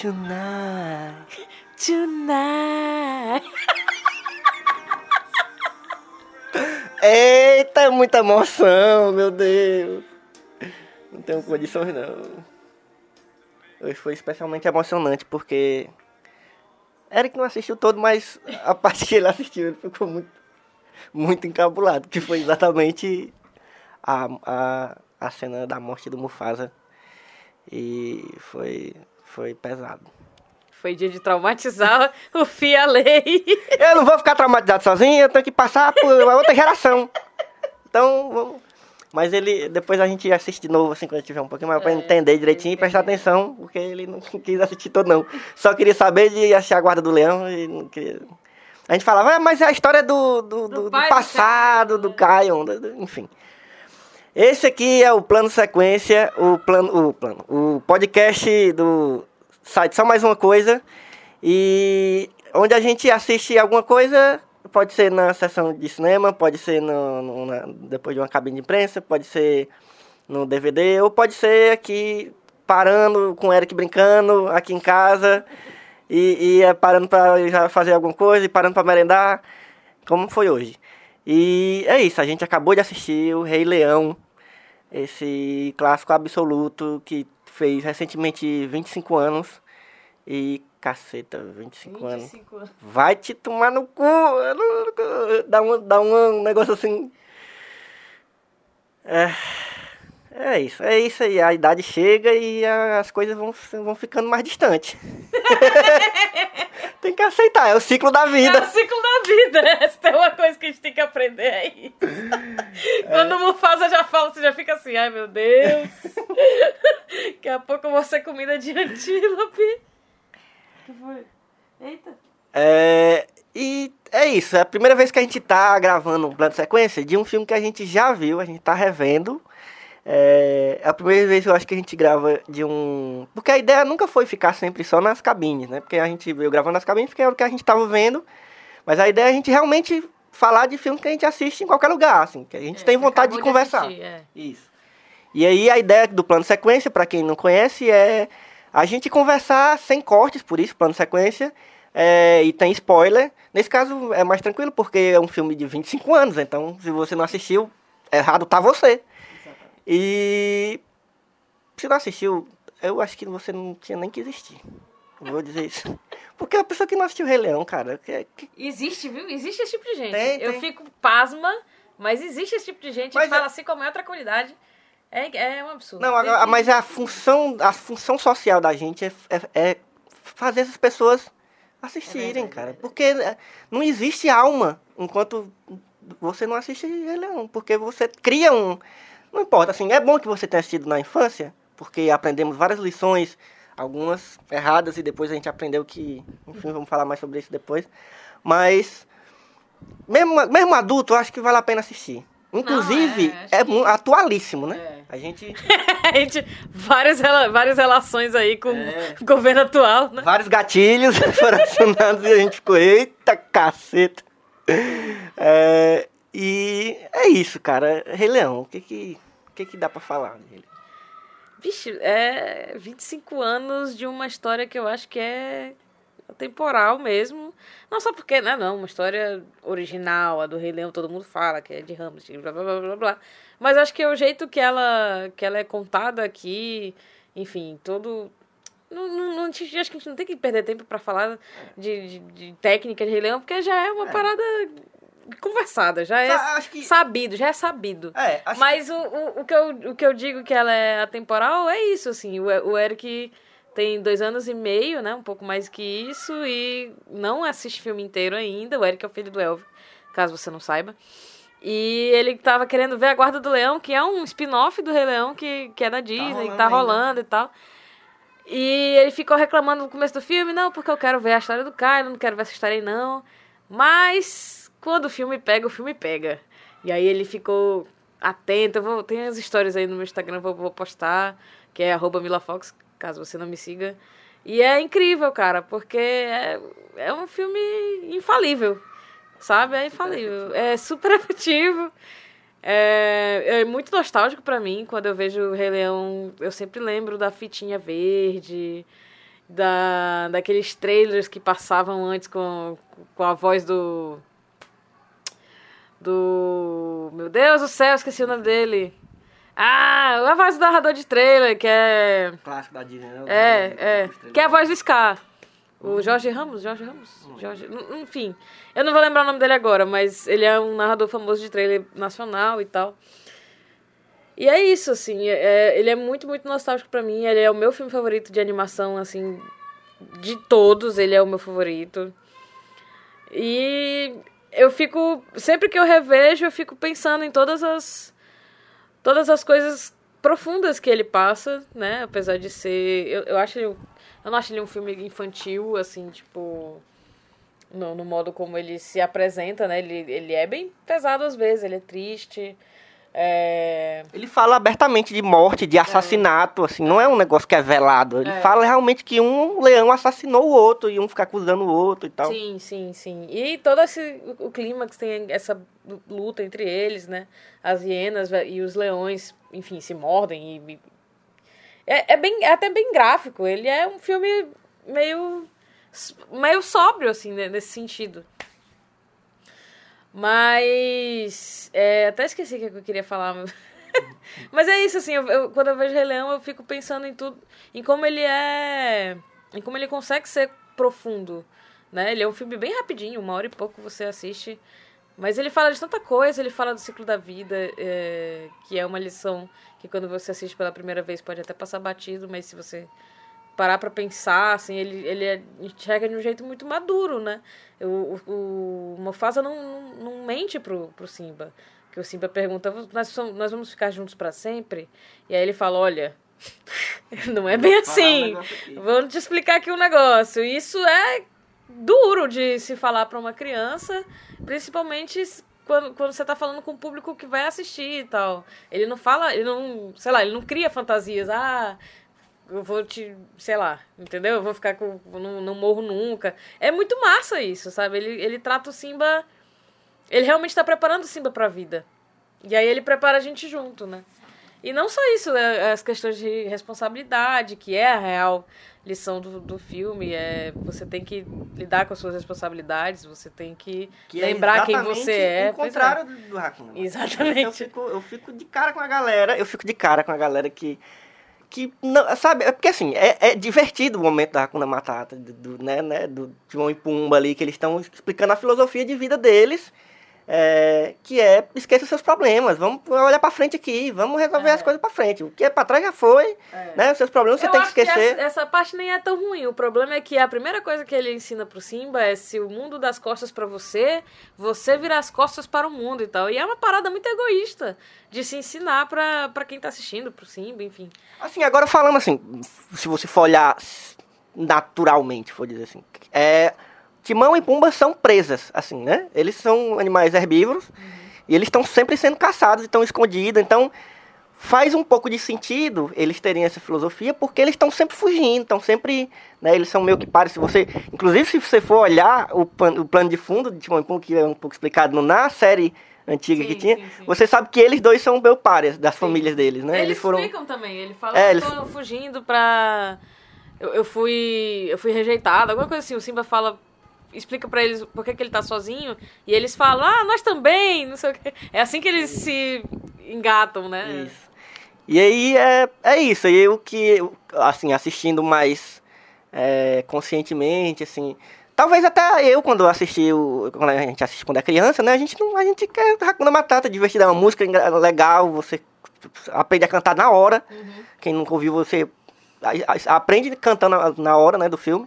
Tonight. Tonight. Eita, muita emoção, meu Deus. Não tenho condições não. Hoje foi especialmente emocionante porque Eric não assistiu todo, mas a parte que ele assistiu ele ficou muito, muito encabulado, que foi exatamente a, a, a cena da morte do Mufasa. E foi, foi pesado. Foi dia de traumatizar o Fia Lei. Eu não vou ficar traumatizado sozinho, eu tenho que passar por outra geração. Então, vamos. Mas ele, depois a gente assiste de novo, assim, quando tiver um pouquinho mais, pra É, entender direitinho e prestar atenção, porque ele não quis assistir todo, não. Só queria saber de achar a guarda do leão e não queria. A gente falava, ah, mas é a história do, do, do- do do passado, do Caio, enfim. Esse aqui é o plano sequência, o plano, o plano, o podcast do site Só Mais Uma Coisa. E onde a gente assiste alguma coisa, pode ser na sessão de cinema, pode ser no, no- na- depois de uma cabine de imprensa, pode ser no DVD, ou pode ser aqui parando com o Eric brincando aqui em casa e, e é parando para fazer alguma coisa e parando para merendar, como foi hoje. E é isso, a gente acabou de assistir o Rei Leão, esse clássico absoluto que fez recentemente 25 anos. E caceta, 25, anos. 25 anos. Vai te tomar no cu. Dá um, dá um negócio assim. É, é isso, é isso aí. A idade chega e a- as coisas vão, vão ficando mais distantes. tem que aceitar, é o ciclo da É vida. o ciclo da vida. Essa é uma coisa que a gente tem que aprender aí. Quando o Mufasa já fala, você já fica assim, ai meu Deus. Daqui a pouco eu vou ser comida de antílope. que foi? Eita. É, e é isso, é a primeira vez que a gente tá gravando um plano de sequência de um filme que a gente já viu, a gente tá revendo. É, é a primeira vez que eu acho que a gente grava de um. Porque a ideia nunca foi ficar sempre só nas cabines, né? Porque a gente veio gravando nas cabines porque era o que a gente tava vendo. Mas a ideia é a gente realmente falar de filmes que a gente assiste em qualquer lugar, assim, que a gente tem vontade de conversar. assistir, é. Isso. E aí a ideia do plano sequência, para quem não conhece, é a gente conversar sem cortes, por isso, plano sequência. é, e tem spoiler. Nesse caso é mais tranquilo, porque é um filme de 25 anos, então se você não assistiu, errado tá você. E se não assistiu, eu acho que você não tinha nem que existir. Vou dizer isso. Porque a pessoa que não assistiu Rei Leão, cara, que, que- Existe, viu? Existe esse tipo de gente. Tem, eu tem. fico pasma, mas existe esse tipo de gente Mas que fala é- assim como é outra qualidade. É, é um absurdo. Não, agora, mas a função, a função social da gente é, é- é fazer essas pessoas assistirem, verdade, cara. é verdade. Porque é, não existe alma enquanto você não assiste Rei Leão. Porque você cria um. Não importa, assim, é bom que você tenha assistido na infância, porque aprendemos várias lições, algumas erradas, e depois a gente aprendeu que. Enfim, vamos falar mais sobre isso depois. Mas. Mesmo, mesmo adulto, eu acho que vale a pena assistir. Inclusive, Não, é, é, que- atualíssimo, né? É. A gente. A gente, várias, várias relações aí com É. o governo atual, né? Vários gatilhos foram acionados e a gente ficou, eita caceta. É, e é isso, cara. Rei Leão, o que que, o que, que dá pra falar dele? Vixe, é 25 anos de uma história que eu acho que é temporal mesmo. Não só porque, né, não, uma história original, a do Rei Leão, todo mundo fala que é de Hamlet, blá blá blá blá blá. Mas acho que é o jeito que ela, que ela é contada aqui, enfim, todo. Não, não, não, acho que a gente não tem que perder tempo pra falar de, de, de técnica de Rei Leão, porque já é uma parada conversada, já é que- sabido, já é sabido. É, acho Mas o, o, o, que eu, o que eu digo que ela é atemporal é isso, assim. O, o Eric tem dois anos e meio, né? Um pouco mais que isso. E não assiste filme inteiro ainda. O Eric é o filho do Elvio, caso você não saiba. E ele tava querendo ver A Guarda do Leão, que é um spin-off do Rei Leão, que, que é da Disney, que rolando tá ainda. rolando e tal. E ele ficou reclamando no começo do filme, não, porque eu quero ver a história do Kylo, não quero ver essa história aí não. Mas quando o filme pega, o filme pega. E aí ele ficou atento, vou, tem as histórias aí no meu Instagram, vou, vou postar, que é milafox, caso você não me siga. E é incrível, cara, porque é, é um filme infalível, sabe? É infalível. É super efetivo. É, é muito nostálgico pra mim quando eu vejo o Rei Leão. Eu sempre lembro da fitinha verde, da, daqueles trailers que passavam antes com, com a voz do. Do. Meu Deus do céu, esqueci o nome dele. Ah, a voz do narrador de trailer, que é. clássico da Disney, né? É, é. Que é a voz do Scar. O Jorge Ramos? Jorge Ramos? Jorge... Enfim, eu não vou lembrar o nome dele agora, mas ele é um narrador famoso de trailer nacional e tal. E é isso, assim, é- ele é muito, muito nostálgico pra mim. Ele é o meu filme favorito de animação, assim, de todos, ele é o meu favorito. E eu fico, sempre que eu revejo, eu fico pensando em todas as todas as coisas profundas que ele passa, né? Apesar de ser, eu, eu acho ele, eu não acho ele um filme infantil, assim, tipo no, no modo como ele se apresenta, né? Ele, ele é bem pesado às vezes, ele é triste. É... Ele fala abertamente de morte, de assassinato, assim, não é um negócio que é velado. Ele É. fala realmente que um leão assassinou o outro e um fica acusando o outro e tal. Sim, sim, sim. E todo esse o, clímax tem essa luta entre eles, né? As hienas e os leões, enfim, se mordem e, e- é, é bem é até bem gráfico. Ele é um filme meio meio sóbrio assim, né, nesse sentido. Mas é, até esqueci o que eu queria falar. mas- é isso assim, eu- eu- quando eu vejo Rei Leão, eu fico pensando em tudo, em como ele é, em como ele consegue ser profundo, né? Ele é um filme bem rapidinho, uma hora e pouco você assiste, mas ele fala de tanta coisa, ele fala do ciclo da vida, é, que é uma lição que quando você assiste pela primeira vez pode até passar batido, mas se você parar pra pensar, assim, ele, ele é, enxerga de um jeito muito maduro, né? O, o, o Mufasa não, não, não mente pro, pro Simba. Que o Simba pergunta, nós, somos- nós vamos ficar juntos pra sempre? E aí ele fala, olha, não é bem Vou um assim. Vou te explicar aqui um negócio. Isso é duro de se falar pra uma criança, principalmente quando, quando você tá falando com o público que vai assistir e tal. Ele não fala, ele não, sei lá, ele não cria fantasias. Ah, eu vou te, sei lá, entendeu? Eu vou ficar com, não, não morro nunca. É muito massa isso, sabe? Ele, ele trata o Simba, ele realmente tá preparando o Simba pra vida. E aí ele prepara a gente junto, né? E não só isso, né? as questões de responsabilidade, que é a real lição do, do filme, é você tem que lidar com as suas responsabilidades, você tem que, Que é lembrar quem exatamente você é. O Pois é. contrário do, Hakuna Matata. Exatamente. Eu fico, eu fico de cara com a galera, eu fico de cara com a galera que. Que, não, sabe, é porque assim, é, é divertido o momento da Hakuna Matata, do, do, né, né, do Timão e Pumba ali, que eles estão explicando a filosofia de vida deles, é, que é, esqueça seus problemas, vamos olhar pra frente aqui, vamos resolver É. as coisas pra frente. O que é pra trás já foi, É. né, os seus problemas você Eu tem que esquecer. essa, essa parte nem é tão ruim. O problema é que a primeira coisa que ele ensina pro Simba é se o mundo das costas pra você, você vira as costas para o mundo e tal. E é uma parada muito egoísta de se ensinar pra, pra quem tá assistindo, pro Simba, enfim. Assim, agora falando assim, se você for olhar naturalmente, for dizer assim, é, Timão e Pumba são presas, assim, né? Eles são animais herbívoros E eles estão sempre sendo caçados, estão escondidos. Então, faz um pouco de sentido eles terem essa filosofia, porque eles estão sempre fugindo, estão sempre. Né, eles são meio que pares. Se você, inclusive, se você for olhar o, o plano de fundo de Timão e Pumba, que é um pouco explicado na série antiga Sim, que tinha, sim, sim. você sabe que eles dois são meio pares das famílias deles, né? Eles, explicam também. Ele fala É, que eles- fugindo pra. Eu, eu fui. Eu fui rejeitado, alguma coisa assim. O Simba fala. Explica pra eles por que, que ele tá sozinho. E eles falam, ah, nós também, não sei o quê. É assim que eles se engatam, né? Isso. E aí é, é isso. E eu que, assim, assistindo mais é, conscientemente, assim. Talvez até eu, quando assisti, o, quando a gente assiste quando é criança, né? A gente, não, a gente quer Hakuna Matata, divertida, é uma música legal, você aprende a cantar na hora. Quem nunca ouviu, você aprende cantando na- na hora, né, do filme.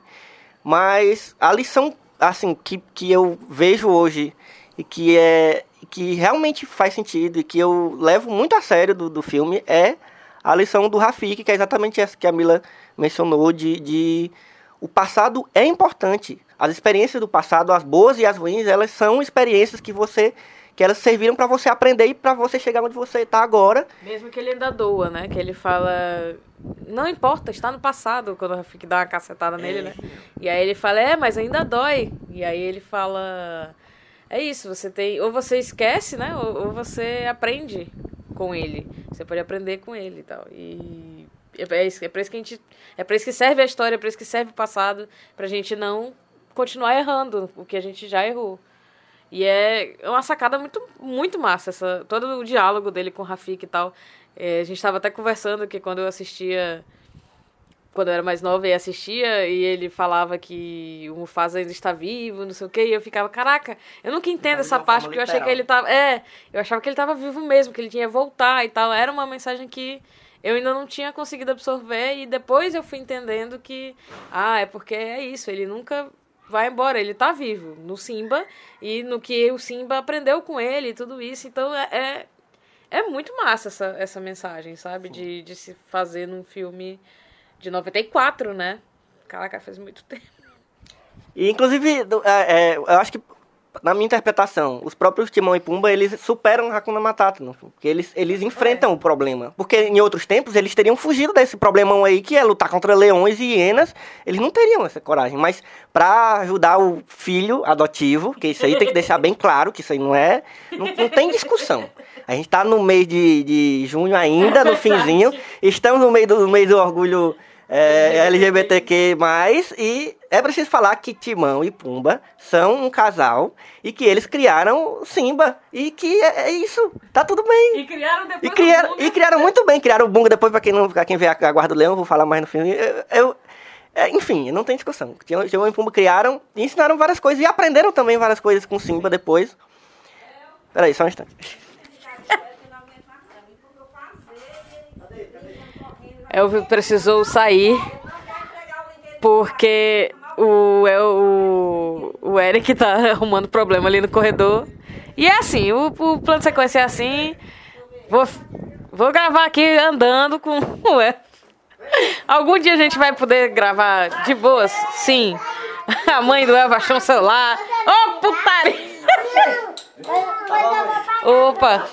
Mas a lição, assim, que, que eu vejo hoje e que é que realmente faz sentido e que eu levo muito a sério do, do filme é a lição do Rafik, que é exatamente essa que a Mila mencionou, de, de o passado é importante. As experiências do passado, as boas e as ruins, elas são experiências que você que elas serviram para você aprender e para você chegar onde você está agora. Mesmo que ele ainda doa, né? Que ele fala. Não importa, está no passado, quando o Rafik dá uma cacetada nele, né? E aí ele fala, é, mas ainda dói. E aí ele fala. É isso, você tem. Ou você esquece, né? Ou, ou você aprende com ele. Você pode aprender com ele e tal. E. É, é isso, é pra isso que a gente. É pra isso que serve a história, é pra isso que serve o passado, pra gente não continuar errando o que a gente já errou. E é uma sacada muito, muito massa, essa, todo o diálogo dele com o Rafik e tal. É, a gente estava até conversando que quando eu assistia, quando eu era mais nova e assistia, e ele falava que o Mufasa ainda está vivo, não sei o quê, e eu ficava, caraca, eu nunca entendo de essa parte, porque eu achei que ele tava. É, eu achava que ele tava vivo mesmo, que ele tinha que voltar e tal. Era uma mensagem que eu ainda não tinha conseguido absorver, e depois eu fui entendendo que, ah, é porque é isso, ele nunca vai embora, ele tá vivo no Simba e no que o Simba aprendeu com ele e tudo isso. Então é, é, é muito massa essa, essa mensagem, sabe? De, de se fazer num filme de 94, né? Caraca, faz muito tempo. E inclusive, é, é, eu acho que na minha interpretação, os próprios Timão e Pumba, eles superam Hakuna Matata, no porque eles, eles enfrentam o problema. Porque em outros tempos eles teriam fugido desse problemão aí, que é lutar contra leões e hienas, eles não teriam essa coragem. Mas pra ajudar o filho adotivo, que isso aí tem que deixar bem claro, que isso aí não é, não, não tem discussão. A gente tá no mês de, de junho ainda, no finzinho, estamos no meio do, no mês do orgulho é, LGBTQ+, e é preciso falar que Timão e Pumba são um casal e que eles criaram Simba e que é, é isso, tá tudo bem. E criaram depois E criaram, e criaram muito bem, criaram o Bunga depois, pra quem, não, pra quem vê a, a Guarda do Leão, vou falar mais no filme. Eu, eu- é, enfim, não tem discussão. Timão Timão e Pumba criaram e ensinaram várias coisas e aprenderam também várias coisas com Simba depois. Peraí, só um instante. Elvio precisou sair porque o, é o, o Eric tá arrumando problema ali no corredor. E é assim, o, o plano de sequência é assim. Vou, vou gravar aqui andando com o Elvio. Algum dia a gente vai poder gravar de boas? Sim. A mãe do Elvio achou um celular. Ô, putaria! Opa!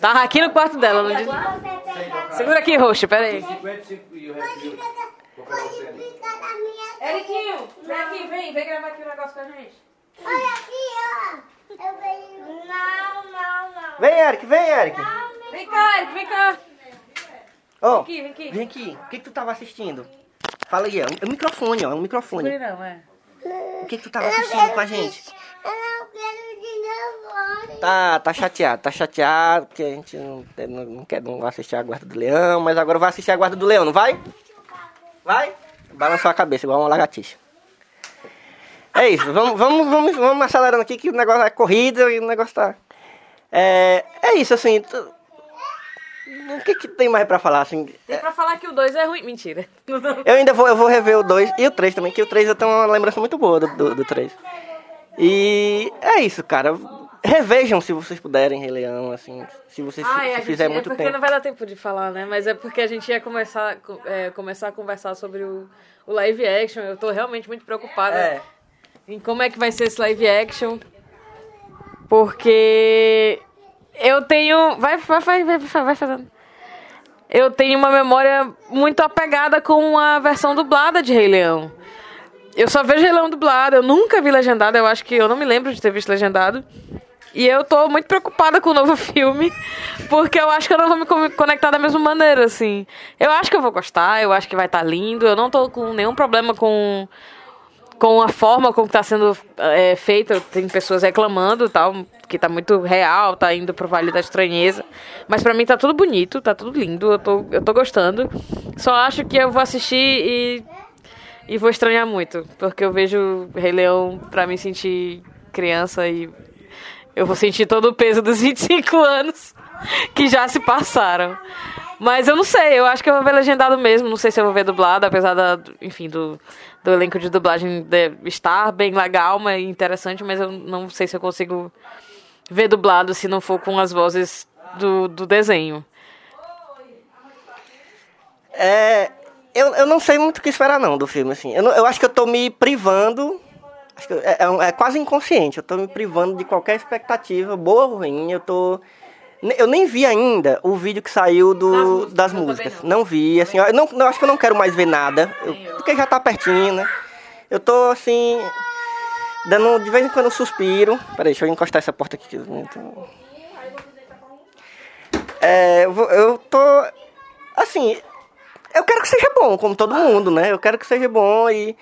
Tava aqui no quarto dela, não? Segura aqui, roxo, pera aí. Eriquinho, vem aqui, vem, vem gravar aqui um negócio com a gente. Olha aqui, ó. Eu venho. Não, não, não. Vem, Eric, vem, Eric. Vem cá, Eric, vem cá. Ó, Vem aqui, vem aqui. vem aqui. O que, que tu tava assistindo? Fala aí, ó. É um microfone, ó. É um microfone. Não, é. O que, que tu tava assistindo com a gente? Eu não quero de novo. Tá, tá chateado, tá chateado, porque a gente não, não, não quer não assistir a Guarda do Leão, mas agora vai assistir a Guarda do Leão, não vai? Vai? Balançou a cabeça, igual uma lagartixa. É isso, vamos, vamos, vamos, vamos acelerando aqui que o negócio é corrida e o negócio tá. É, é isso, assim. tu- O que, que tem mais pra falar, assim? Tem pra falar que o 2 é ruim. Mentira. Eu ainda vou, eu vou rever o 2 e o 3 também, que o 3 eu tenho uma lembrança muito boa do, do, 3. E é isso, cara. Revejam se vocês puderem, Rei Leão, assim, se vocês Ah, se é, a gente, fizer é muito porque tempo. não vai dar tempo de falar, né? Mas é porque a gente ia começar, co- é, começar a conversar sobre o, o live action. Eu tô realmente muito preocupada É. em como é que vai ser esse live action. Porque eu tenho. Vai, vai, vai, vai, vai, vai fazendo. Eu tenho uma memória muito apegada com a versão dublada de Rei Leão. Eu só vejo Rei Leão dublado, eu nunca vi legendado, eu acho que eu não me lembro de ter visto legendado. E eu tô muito preocupada com o novo filme, porque eu acho que eu não vou me co- conectar da mesma maneira, assim. Eu acho que eu vou gostar, eu acho que vai estar lindo, eu não tô com nenhum problema com com a forma como está sendo é, feita, tem pessoas reclamando tal, que tá muito real, tá indo pro Vale da Estranheza. Mas pra mim tá tudo bonito, tá tudo lindo, eu tô, eu tô gostando. Só acho que eu vou assistir e, e vou estranhar muito, porque eu vejo Rei Leão pra me sentir criança e eu vou sentir todo o peso dos 25 anos que já se passaram. Mas eu não sei, eu acho que eu vou ver legendado mesmo. Não sei se eu vou ver dublado, apesar da, enfim, do, do elenco de dublagem de- estar bem legal, mas interessante, mas eu não sei se eu consigo ver dublado se não for com as vozes do, do desenho. É, eu, eu não sei muito o que esperar não do filme, assim. Eu, eu acho que eu tô me privando. É, é é quase inconsciente. Eu tô me privando de qualquer expectativa, boa ou ruim. Eu tô. Eu nem vi ainda o vídeo que saiu do, Das músicas, das músicas. não. Não. vi, assim, eu, não, eu acho que eu não quero mais ver nada. eu- porque já tá pertinho, né? Eu tô assim. Dando de vez em quando um suspiro. Peraí, deixa eu encostar essa porta aqui. tô- É, eu, eu tô. Assim, eu quero que seja bom, como todo mundo, né? Eu quero que seja bom e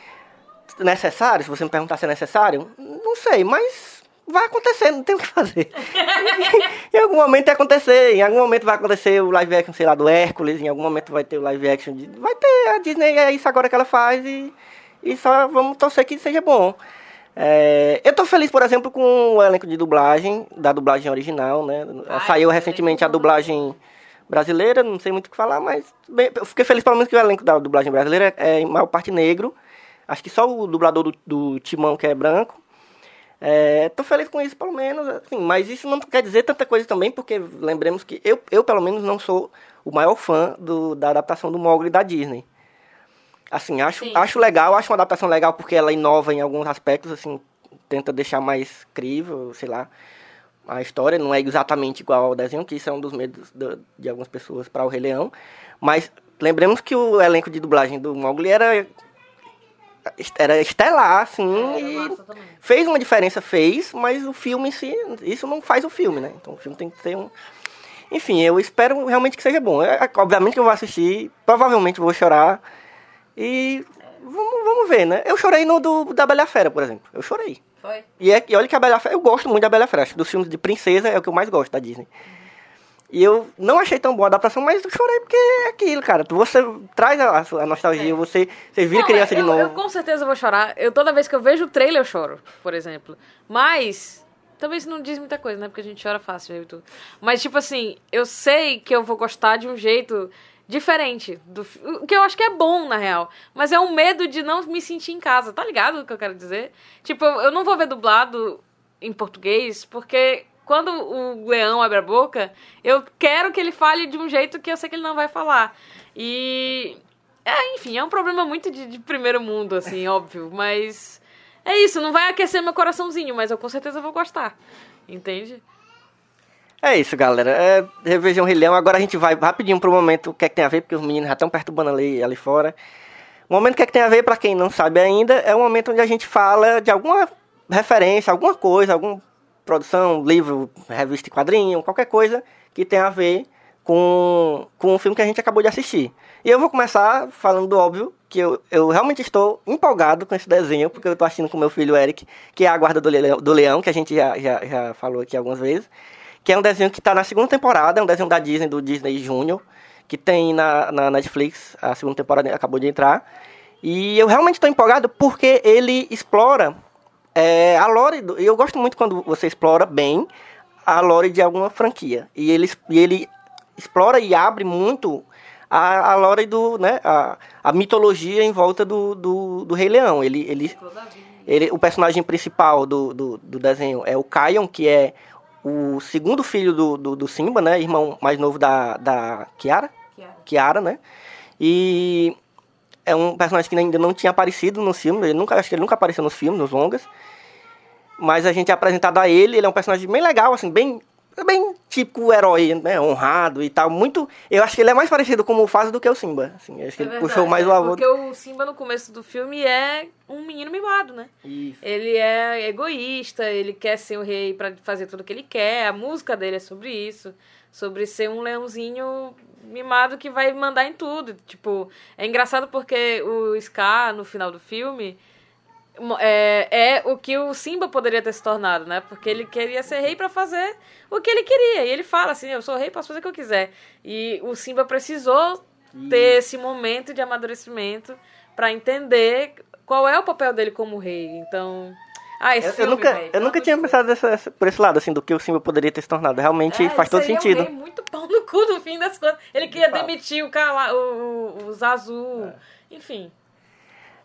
necessário. Se você me perguntar se é necessário, não sei, mas vai acontecer, não tem o que fazer. em algum momento vai acontecer, em algum momento vai acontecer o live action, sei lá, do Hércules, em algum momento vai ter o live action de. Vai ter a Disney, é isso agora que ela faz e, e só vamos torcer que seja bom. É, eu tô feliz, por exemplo, com o elenco de dublagem, da dublagem original, né? Ai, Saiu recentemente a dublagem brasileira, não sei muito o que falar, mas bem, eu fiquei feliz pelo menos que o elenco da dublagem brasileira é em maior parte negro. Acho que só o dublador do, do Timão que é branco. É, tô feliz com isso, pelo menos, assim, mas isso não quer dizer tanta coisa também, porque lembremos que eu, eu pelo menos, não sou o maior fã do, da adaptação do Mogli da Disney. Assim, acho, Sim. acho legal, acho uma adaptação legal porque ela inova em alguns aspectos, assim, tenta deixar mais crível, sei lá, a história. Não é exatamente igual ao desenho, que isso é um dos medos do- de algumas pessoas para o Rei Leão. Mas lembremos que o elenco de dublagem do Mogli era, era estelar, assim, É, e fez uma diferença, fez, mas o filme em si, isso não faz o filme, né? Então o filme tem que ter um... Enfim, eu espero realmente que seja bom. É, obviamente que eu vou assistir, provavelmente vou chorar. E vamos, vamos ver, né? Eu chorei no do, da Bela Fera, por exemplo. Eu chorei. Foi? E, é, e olha que a Bela Fera, eu gosto muito da Bela Fera. Acho que dos filmes de princesa é o que eu mais gosto da Disney. E eu não achei tão boa a adaptação, mas eu chorei porque é aquilo, cara. Você traz a, a nostalgia, você, você vira Não, criança é, de eu, novo. Eu com certeza vou chorar. Eu toda vez que eu vejo o trailer eu choro, por exemplo. Mas também isso não diz muita coisa, né? Porque a gente chora fácil eu e tudo. Mas tipo assim, eu sei que eu vou gostar de um jeito diferente do o que eu acho que é bom na real, mas é um medo de não me sentir em casa, tá ligado o que eu quero dizer? Tipo, eu não vou ver dublado em português porque quando o leão abre a boca, eu quero que ele fale de um jeito que eu sei que ele não vai falar. E é, enfim, é um problema muito de, de primeiro mundo, assim, óbvio. Mas é isso, não vai aquecer meu coraçãozinho, mas eu com certeza vou gostar. Entende? É isso, galera. É, revejam Leão. Agora a gente vai rapidinho pro momento o que é que tem a ver, porque os meninos já estão perturbando ali, ali fora. O momento que é que tem a ver, pra quem não sabe ainda, é o momento onde a gente fala de alguma referência, alguma coisa, alguma produção, livro, revista e quadrinho, qualquer coisa que tenha a ver com, com o filme que a gente acabou de assistir. E eu vou começar falando do óbvio, que eu, eu realmente estou empolgado com esse desenho, porque eu estou assistindo com meu filho Eric, que é a Guarda do Leão, do Leão que a gente já, já, já falou aqui algumas vezes que é um desenho que está na segunda temporada, é um desenho da Disney, do Disney Junior, que tem na, na Netflix, a segunda temporada acabou de entrar. E eu realmente estou empolgado porque ele explora é, a lore, do, eu gosto muito quando você explora bem a lore de alguma franquia. E ele, e ele explora e abre muito a, a lore do, né, a, a mitologia em volta do, do, do Rei Leão. Ele, ele, ele, o personagem principal do, do, do desenho é o Kion, que é o segundo filho do, do, do Simba, né? Irmão mais novo da, da Kiara. Kiara, né? E é um personagem que ainda não tinha aparecido no filme. Ele nunca, acho que ele nunca apareceu nos filmes, nos longas. mas a gente é apresentado a ele, ele é um personagem bem legal, assim, bem bem típico herói, né, honrado e tal, muito, eu acho que ele é mais parecido com o Mufasa do que o Simba, assim, acho que É ele verdade, puxou mais o avô. Porque o Simba no começo do filme é um menino mimado, né? Isso. Ele é egoísta, ele quer ser o rei pra fazer tudo o que ele quer. A música dele é sobre isso, sobre ser um leãozinho mimado que vai mandar em tudo. Tipo, é engraçado porque o Scar no final do filme é, é o que o Simba poderia ter se tornado, né? Porque ele queria ser rei pra fazer o que ele queria. E ele fala assim: "Eu sou rei, posso fazer o que eu quiser". E o Simba precisou ter esse momento de amadurecimento pra entender qual é o papel dele como rei. Então, ah, esse Eu, eu filme, nunca, velho, eu nunca tinha de pensado essa- por esse lado, assim, do que o Simba poderia ter se tornado. Realmente É, faz todo sentido. Um muito pau no cu no fim das contas. Ele queria fato. demitir o, cala, o, o, os azul. Enfim.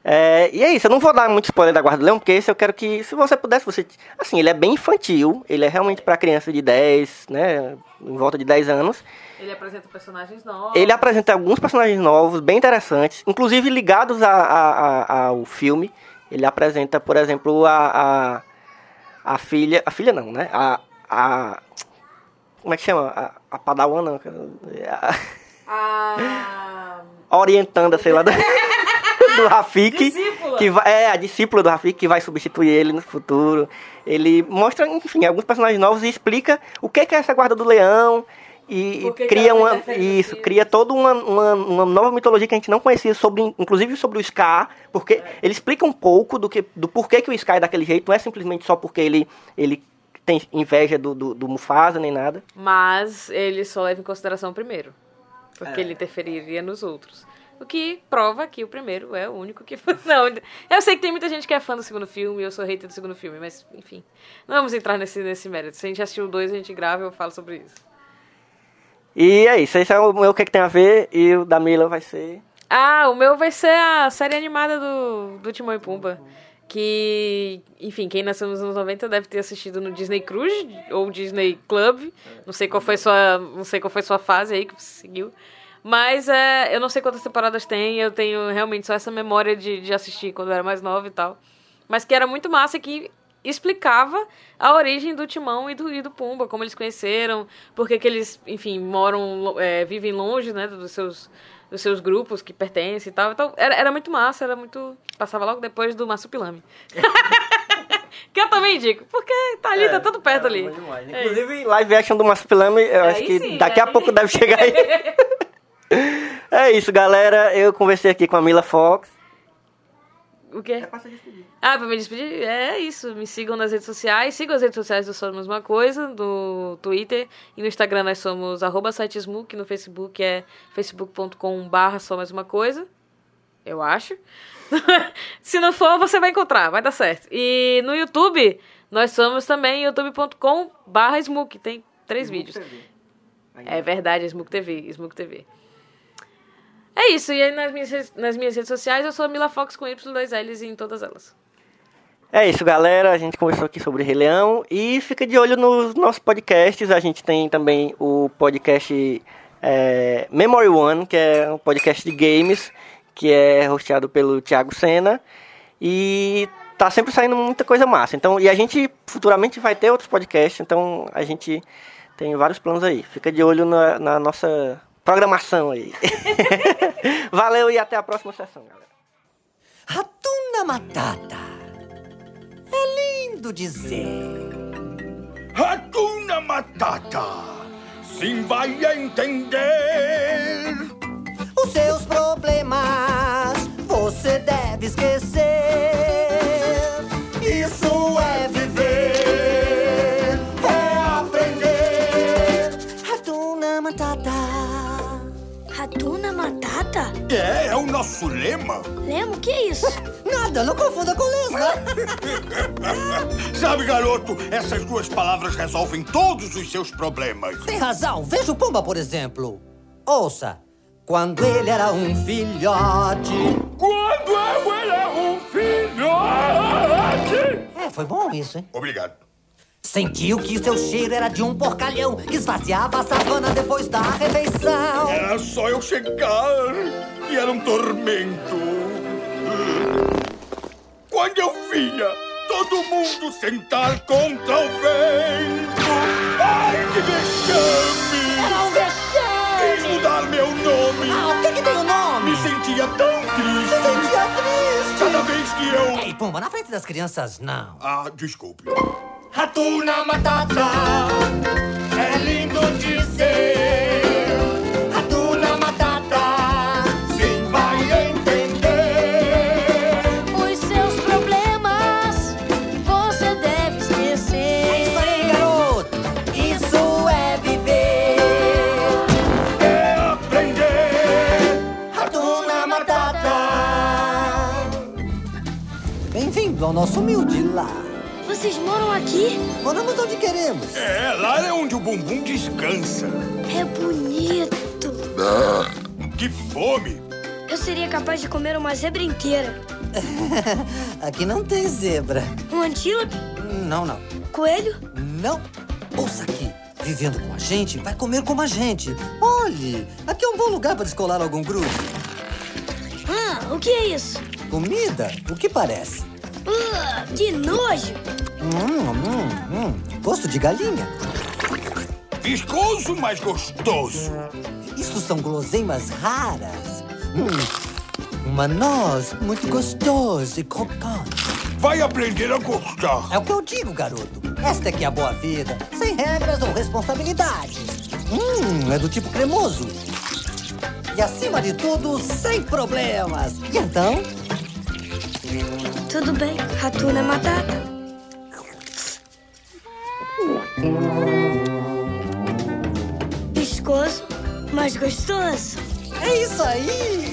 É, e é isso, eu não vou dar muito spoiler da Guarda Leão, porque esse eu quero que, se você pudesse, você. Assim, ele é bem infantil, ele é realmente pra criança de 10, né? Em volta de 10 anos. Ele apresenta personagens novos. Ele apresenta alguns personagens novos, bem interessantes, inclusive ligados a- a- a- ao filme. Ele apresenta, por exemplo, a, a, a filha. A filha não, né? A. a como é que chama? A, a Padawan, não. A, A... orientanda, sei lá, do, do Rafik. Discípula. Que vai, é, a discípula do Rafik que vai substituir ele no futuro. Ele mostra, enfim, alguns personagens novos e explica o que que é essa guarda do leão. E, cria uma. Isso, cria toda uma, uma, uma nova mitologia que a gente não conhecia, sobre, inclusive sobre o Scar, porque É. ele explica um pouco do, que, do porquê que o Scar é daquele jeito, não é simplesmente só porque ele, ele tem inveja do, do, do Mufasa nem nada. Mas ele só leva em consideração o primeiro. Porque É. ele interferiria nos outros. O que prova que o primeiro é o único que. Não, eu sei que tem muita gente que é fã do segundo filme, eu sou hater do segundo filme, mas enfim. Não vamos entrar nesse, nesse mérito. Se a gente assistiu o dois, a gente grava e eu falo sobre isso. E é isso, esse é o meu o que, que tem a ver, e o da Mila vai ser. Ah, o meu vai ser a série animada do, do Timão e Pumba. Que, enfim, quem nasceu nos anos 90 deve ter assistido no Disney Cruise ou Disney Club. Não sei qual foi sua, não sei qual foi sua fase aí que você seguiu. Mas é, eu não sei quantas temporadas tem, eu tenho realmente só essa memória de, de assistir quando eu era mais nova e tal. Mas que era muito massa que explicava a origem do Timão e do, e do Pumba, como eles conheceram, porque que eles, enfim, moram, é, vivem longe, né, dos seus, dos seus grupos que pertencem e tal. Então, era, era muito massa, era muito... Passava logo depois do Massupilame. que eu também indico, porque tá ali, tá tudo perto ali. É Inclusive, live action do Massupilame, eu acho Aí que sim, daqui a aí- pouco deve chegar aí. é isso, galera. Eu conversei aqui com a Mila Fox. O quê? Ah, pra me despedir? É isso. Me sigam nas redes sociais. Sigam as redes sociais do Somos Uma Coisa, do Twitter. E no Instagram nós somos arroba sitesmook. No Facebook é facebook.com barra só mais uma coisa. Eu acho. Se não for, você vai encontrar. Vai dar certo. E no YouTube, nós somos também youtube.com barra smook. Tem três vídeos. É verdade, Smook TV, Smook TV. É isso, e aí nas minhas, nas minhas redes sociais eu sou a Mila Fox com Y2Ls em todas elas. É isso, galera. A gente conversou aqui sobre Rei Leão. E fica de olho nos nossos podcasts. A gente tem também o podcast é, Memory One, que é um podcast de games, que é hosteado pelo Thiago Sena. E tá sempre saindo muita coisa massa. Então, e a gente futuramente vai ter outros podcasts. Então a gente tem vários planos aí. Fica de olho na, na nossa programação aí. Valeu e até a próxima sessão, galera. Ratuna Matata. É lindo dizer. Hakuna Matata. Sim vai entender. Os seus problemas você deve esquecer. É, é o nosso lema. Lemo, que é isso? Nada, não confunda com lesma. Sabe, garoto, essas duas palavras resolvem todos os seus problemas. Tem razão, veja o Pumba, por exemplo. Ouça. Quando ele era um filhote. Quando eu era um filhote. É, foi bom isso, hein? Obrigado. Sentiu que seu cheiro era de um porcalhão que esvaziava a savana depois da refeição. Era só eu chegar e era um tormento. Quando eu via, todo mundo sentar contra o vento. Ai, que vexame! Era um Quis vexame! mudar meu nome. Ah, vez que eu... Ei, Pumba, na frente das crianças, não. Ah, desculpe. Ratuna Matata é lindo dizer. Bumbum descansa. É bonito. Que fome! Eu seria capaz de comer uma zebra inteira. Aqui não tem zebra. Um antílope? Não, não. Coelho? Não. Ouça aqui. Vivendo com a gente, vai comer como a gente. Olhe, aqui é um bom lugar para descolar algum grupo. Ah, o que é isso? Comida? O que parece? Ah, que nojo! Hum, hum, hum. Gosto de galinha. Viscoso, mas gostoso. Isso são guloseimas raras. Hum, uma noz muito gostosa e crocante. Vai aprender a gostar. É o que eu digo, garoto. Esta é que é a boa vida. Sem regras ou responsabilidades. Hum, é do tipo cremoso. E acima de tudo, sem problemas. E então? Tudo bem, Ratuna Matata. Mas gostoso. É isso aí!